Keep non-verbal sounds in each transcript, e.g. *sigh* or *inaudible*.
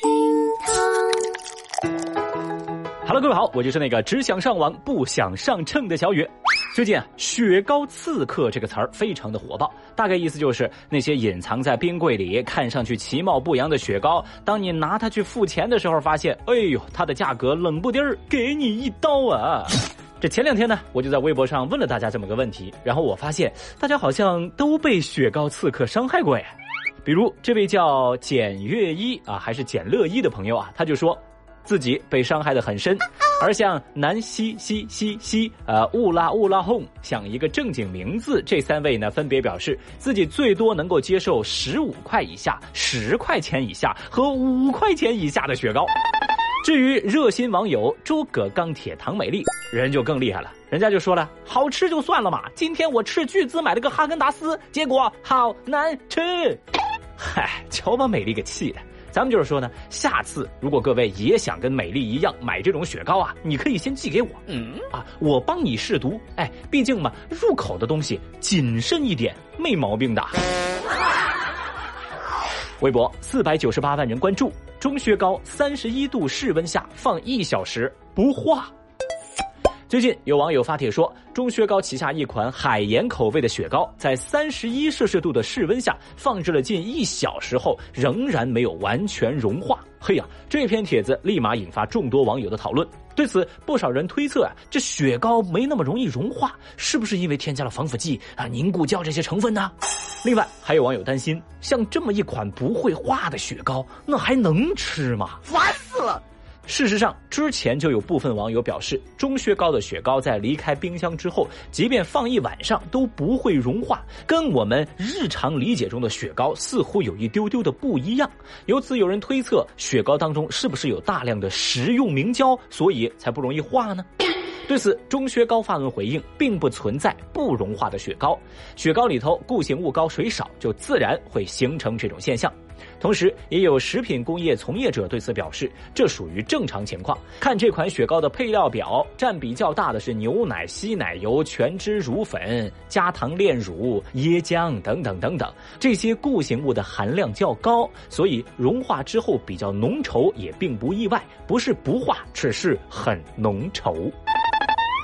厅堂。Hello，各位好，我就是那个只想上网不想上秤的小雨。最近啊，“雪糕刺客”这个词儿非常的火爆，大概意思就是那些隐藏在冰柜里、看上去其貌不扬的雪糕，当你拿它去付钱的时候，发现，哎呦，它的价格冷不丁儿给你一刀啊！这前两天呢，我就在微博上问了大家这么个问题，然后我发现大家好像都被雪糕刺客伤害过呀。比如这位叫简月一啊，还是简乐一的朋友啊，他就说。自己被伤害的很深，*laughs* 而像南希希希希、呃乌拉乌拉哄，想一个正经名字，这三位呢分别表示自己最多能够接受十五块以下、十块钱以下和五块钱以下的雪糕。至于热心网友诸葛钢铁唐美丽，人就更厉害了，人家就说了，好吃就算了嘛，今天我斥巨资买了个哈根达斯，结果好难吃。*laughs* 嗨，瞧把美丽给气的。咱们就是说呢，下次如果各位也想跟美丽一样买这种雪糕啊，你可以先寄给我，嗯啊，我帮你试毒。哎，毕竟嘛，入口的东西谨慎一点没毛病的。*laughs* 微博四百九十八万人关注，中雪糕三十一度室温下放一小时不化。最近有网友发帖说，钟薛高旗下一款海盐口味的雪糕，在三十一摄氏度的室温下放置了近一小时后，仍然没有完全融化。嘿呀，这篇帖子立马引发众多网友的讨论。对此，不少人推测啊，这雪糕没那么容易融化，是不是因为添加了防腐剂啊、凝固胶这些成分呢？另外，还有网友担心，像这么一款不会化的雪糕，那还能吃吗？烦死了！事实上，之前就有部分网友表示，钟薛高的雪糕在离开冰箱之后，即便放一晚上都不会融化，跟我们日常理解中的雪糕似乎有一丢丢的不一样。由此，有人推测，雪糕当中是不是有大量的食用明胶，所以才不容易化呢？*coughs* 对此，钟薛高发文回应，并不存在不融化的雪糕，雪糕里头固形物高，水少，就自然会形成这种现象。同时，也有食品工业从业者对此表示，这属于正常情况。看这款雪糕的配料表，占比较大的是牛奶、稀奶油、全脂乳粉、加糖炼乳、椰浆等等等等，这些固形物的含量较高，所以融化之后比较浓稠也并不意外，不是不化，只是很浓稠。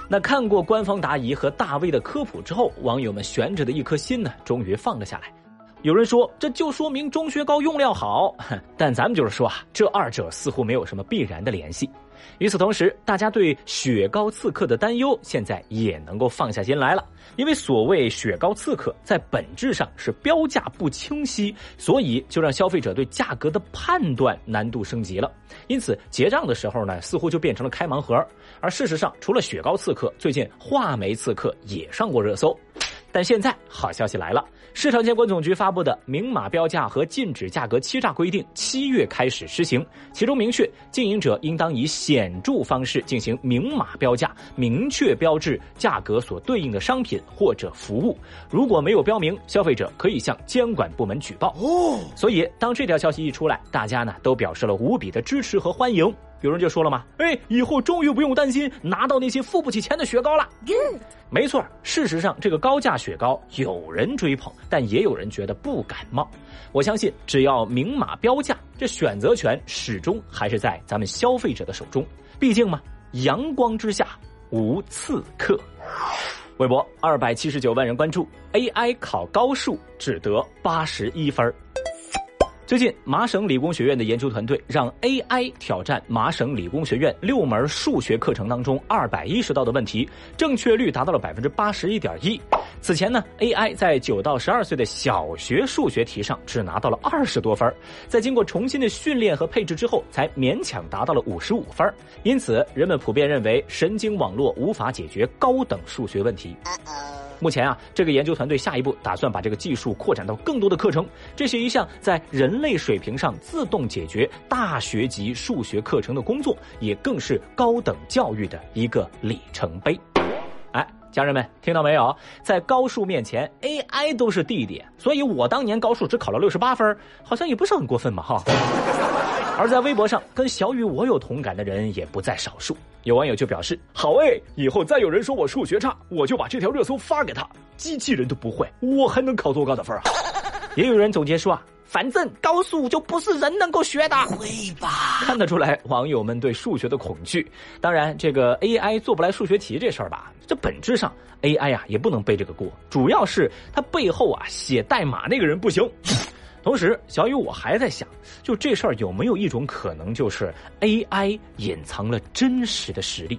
那看过官方答疑和大 V 的科普之后，网友们悬着的一颗心呢，终于放了下来。有人说，这就说明中学糕用料好，*laughs* 但咱们就是说啊，这二者似乎没有什么必然的联系。与此同时，大家对雪糕刺客的担忧现在也能够放下心来了，因为所谓雪糕刺客在本质上是标价不清晰，所以就让消费者对价格的判断难度升级了。因此结账的时候呢，似乎就变成了开盲盒。而事实上，除了雪糕刺客，最近话梅刺客也上过热搜。但现在好消息来了，市场监管总局发布的明码标价和禁止价格欺诈规定七月开始施行，其中明确经营者应当以显著方式进行明码标价，明确标志价格所对应的商品或者服务。如果没有标明，消费者可以向监管部门举报。哦，所以当这条消息一出来，大家呢都表示了无比的支持和欢迎。有人就说了嘛，哎，以后终于不用担心拿到那些付不起钱的雪糕了。没错，事实上这个高价雪糕有人追捧，但也有人觉得不感冒。我相信，只要明码标价，这选择权始终还是在咱们消费者的手中。毕竟嘛，阳光之下无刺客。微博二百七十九万人关注，AI 考高数只得八十一分。最近，麻省理工学院的研究团队让 AI 挑战麻省理工学院六门数学课程当中二百一十道的问题，正确率达到了百分之八十一点一。此前呢，AI 在九到十二岁的小学数学题上只拿到了二十多分，在经过重新的训练和配置之后，才勉强达到了五十五分。因此，人们普遍认为神经网络无法解决高等数学问题。目前啊，这个研究团队下一步打算把这个技术扩展到更多的课程，这是一项在人类水平上自动解决大学级数学课程的工作，也更是高等教育的一个里程碑。哎，家人们，听到没有？在高数面前，AI 都是弟弟，所以我当年高数只考了六十八分，好像也不是很过分嘛，哈。而在微博上跟小雨我有同感的人也不在少数，有网友就表示：“好哎，以后再有人说我数学差，我就把这条热搜发给他，机器人都不会，我还能考多高的分啊？” *laughs* 也有人总结说啊。反正高数就不是人能够学的。会吧？看得出来网友们对数学的恐惧。当然，这个 AI 做不来数学题这事儿吧，这本质上 AI 啊也不能背这个锅，主要是它背后啊写代码那个人不行。同时，小雨我还在想，就这事儿有没有一种可能，就是 AI 隐藏了真实的实力？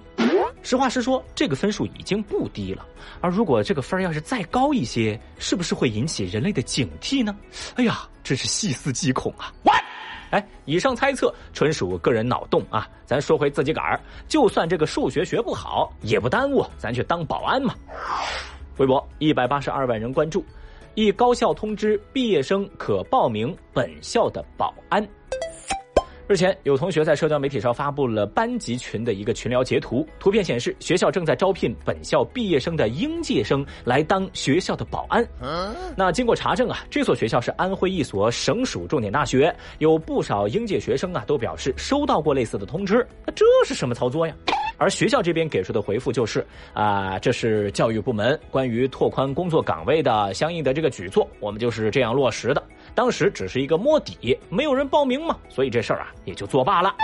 实话实说，这个分数已经不低了，而如果这个分要是再高一些，是不是会引起人类的警惕呢？哎呀，真是细思极恐啊！喂，哎，以上猜测纯属个人脑洞啊，咱说回自己杆儿，就算这个数学学不好，也不耽误咱去当保安嘛。微博一百八十二万人关注。一高校通知毕业生可报名本校的保安。日前，有同学在社交媒体上发布了班级群的一个群聊截图，图片显示学校正在招聘本校毕业生的应届生来当学校的保安。那经过查证啊，这所学校是安徽一所省属重点大学，有不少应届学生啊都表示收到过类似的通知。那这是什么操作呀？而学校这边给出的回复就是啊，这是教育部门关于拓宽工作岗位的相应的这个举措，我们就是这样落实的。当时只是一个摸底，没有人报名嘛，所以这事儿啊也就作罢了。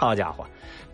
好家伙，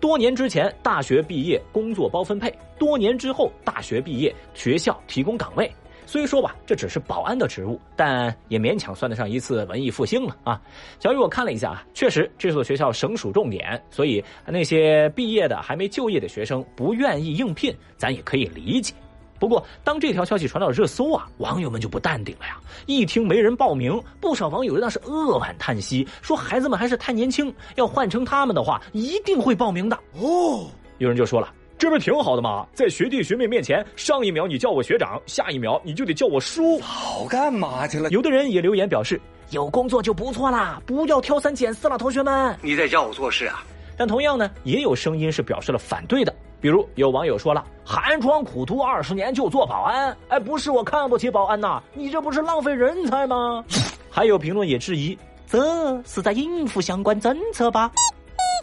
多年之前大学毕业工作包分配，多年之后大学毕业学校提供岗位。虽说吧，这只是保安的职务，但也勉强算得上一次文艺复兴了啊！小雨，我看了一下啊，确实这所学校省属重点，所以那些毕业的还没就业的学生不愿意应聘，咱也可以理解。不过，当这条消息传到热搜啊，网友们就不淡定了呀！一听没人报名，不少网友那是扼腕叹息，说孩子们还是太年轻，要换成他们的话，一定会报名的哦。有人就说了。这不挺好的吗？在学弟学妹面前，上一秒你叫我学长，下一秒你就得叫我叔，早干嘛去了？有的人也留言表示，有工作就不错啦，不要挑三拣四了，同学们。你在教我做事啊？但同样呢，也有声音是表示了反对的，比如有网友说了，寒窗苦读二十年就做保安，哎，不是我看不起保安呐，你这不是浪费人才吗？还有评论也质疑，这是在应付相关政策吧？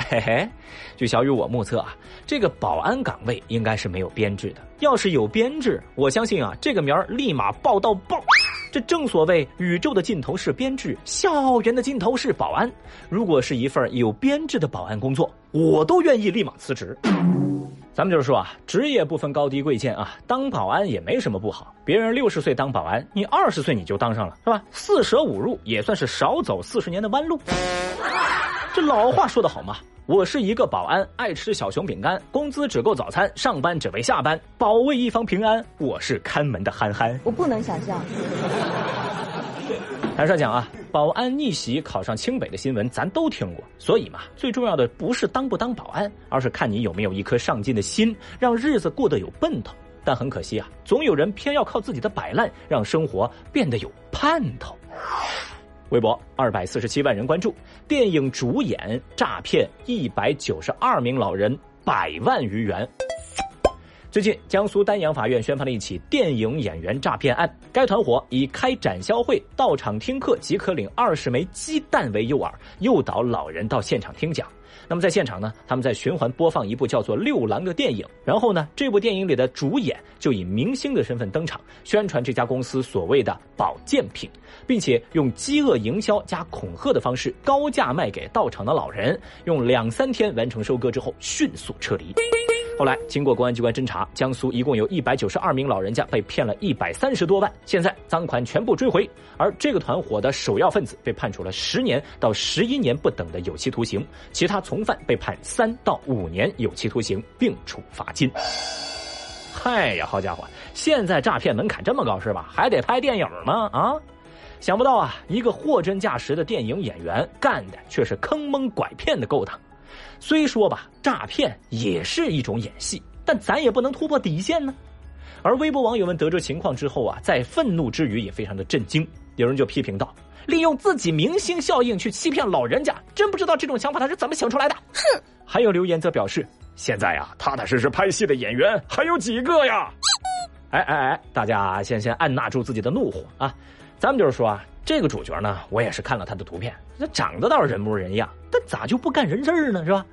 嘿嘿，据小雨我目测啊，这个保安岗位应该是没有编制的。要是有编制，我相信啊，这个名儿立马报到爆。这正所谓宇宙的尽头是编制，校园的尽头是保安。如果是一份有编制的保安工作，我都愿意立马辞职。咱们就是说啊，职业不分高低贵贱啊，当保安也没什么不好。别人六十岁当保安，你二十岁你就当上了，是吧？四舍五入也算是少走四十年的弯路。这老话说得好嘛。我是一个保安，爱吃小熊饼干，工资只够早餐，上班只为下班，保卫一方平安。我是看门的憨憨，我不能想象。*laughs* 坦率讲啊，保安逆袭考上清北的新闻咱都听过，所以嘛，最重要的不是当不当保安，而是看你有没有一颗上进的心，让日子过得有奔头。但很可惜啊，总有人偏要靠自己的摆烂，让生活变得有盼头。微博二百四十七万人关注，电影主演诈骗一百九十二名老人百万余元。最近，江苏丹阳法院宣判了一起电影演员诈骗案，该团伙以开展销会到场听课即可领二十枚鸡蛋为诱饵，诱导老人到现场听讲。那么在现场呢，他们在循环播放一部叫做《六郎》的电影，然后呢，这部电影里的主演就以明星的身份登场，宣传这家公司所谓的保健品，并且用饥饿营销加恐吓的方式高价卖给到场的老人，用两三天完成收割之后迅速撤离。后来，经过公安机关侦查，江苏一共有一百九十二名老人家被骗了一百三十多万，现在赃款全部追回。而这个团伙的首要分子被判处了十年到十一年不等的有期徒刑，其他从犯被判三到五年有期徒刑，并处罚金。嗨呀，好家伙，现在诈骗门槛这么高是吧？还得拍电影吗？啊，想不到啊，一个货真价实的电影演员干的却是坑蒙拐骗的勾当。虽说吧，诈骗也是一种演戏，但咱也不能突破底线呢。而微博网友们得知情况之后啊，在愤怒之余也非常的震惊。有人就批评道：“利用自己明星效应去欺骗老人家，真不知道这种想法他是怎么想出来的。”哼！还有留言则表示：“现在呀，踏踏实实拍戏的演员还有几个呀？” *laughs* 哎哎哎，大家先先按捺住自己的怒火啊！咱们就是说啊。这个主角呢，我也是看了他的图片，那长得倒是人模人样，但咋就不干人事呢？是吧？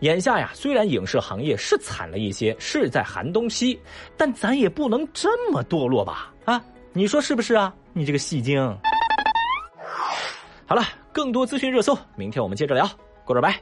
眼下呀，虽然影视行业是惨了一些，是在寒冬期，但咱也不能这么堕落吧？啊，你说是不是啊？你这个戏精。好了，更多资讯热搜，明天我们接着聊。过着拜。